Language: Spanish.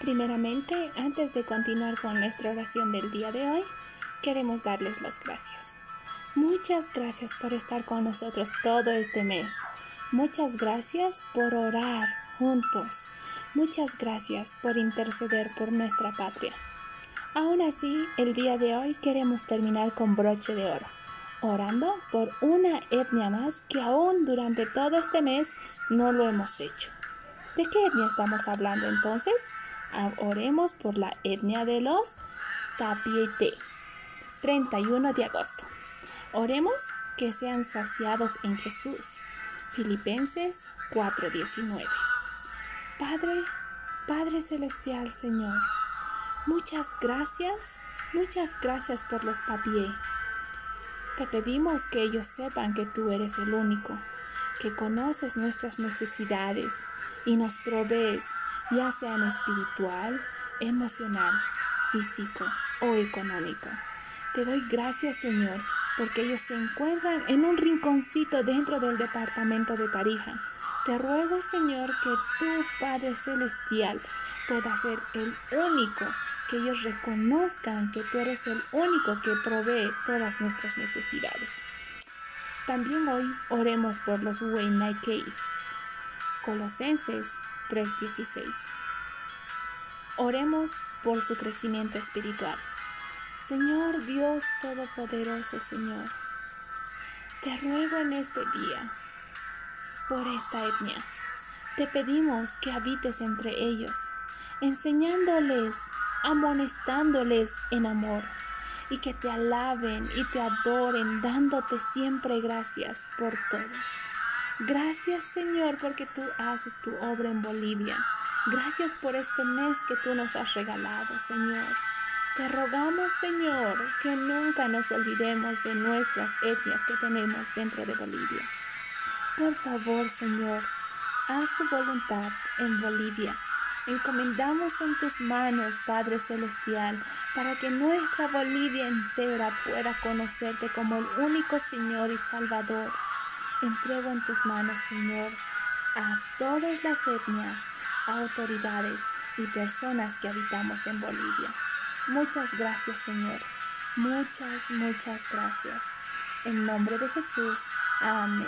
Primeramente, antes de continuar con nuestra oración del día de hoy, queremos darles las gracias. Muchas gracias por estar con nosotros todo este mes. Muchas gracias por orar juntos. Muchas gracias por interceder por nuestra patria. Aún así, el día de hoy queremos terminar con broche de oro, orando por una etnia más que aún durante todo este mes no lo hemos hecho. ¿De qué etnia estamos hablando entonces? Ah, oremos por la etnia de los Tapiete. 31 de agosto. Oremos que sean saciados en Jesús. Filipenses 4:19. Padre, Padre Celestial Señor, muchas gracias, muchas gracias por los Tapié. Te pedimos que ellos sepan que tú eres el único, que conoces nuestras necesidades y nos provees, ya sean espiritual, emocional, físico o económico. Te doy gracias, Señor, porque ellos se encuentran en un rinconcito dentro del departamento de Tarija. Te ruego, Señor, que tu Padre Celestial pueda ser el único, que ellos reconozcan que tú eres el único que provee todas nuestras necesidades. También hoy oremos por los Weinaikei. Colosenses 3:16. Oremos por su crecimiento espiritual. Señor Dios Todopoderoso, Señor, te ruego en este día por esta etnia. Te pedimos que habites entre ellos, enseñándoles, amonestándoles en amor y que te alaben y te adoren, dándote siempre gracias por todo. Gracias Señor porque tú haces tu obra en Bolivia. Gracias por este mes que tú nos has regalado, Señor. Te rogamos, Señor, que nunca nos olvidemos de nuestras etnias que tenemos dentro de Bolivia. Por favor, Señor, haz tu voluntad en Bolivia. Encomendamos en tus manos, Padre Celestial, para que nuestra Bolivia entera pueda conocerte como el único Señor y Salvador. Entrego en tus manos, Señor, a todas las etnias, autoridades y personas que habitamos en Bolivia. Muchas gracias, Señor. Muchas, muchas gracias. En nombre de Jesús. Amén.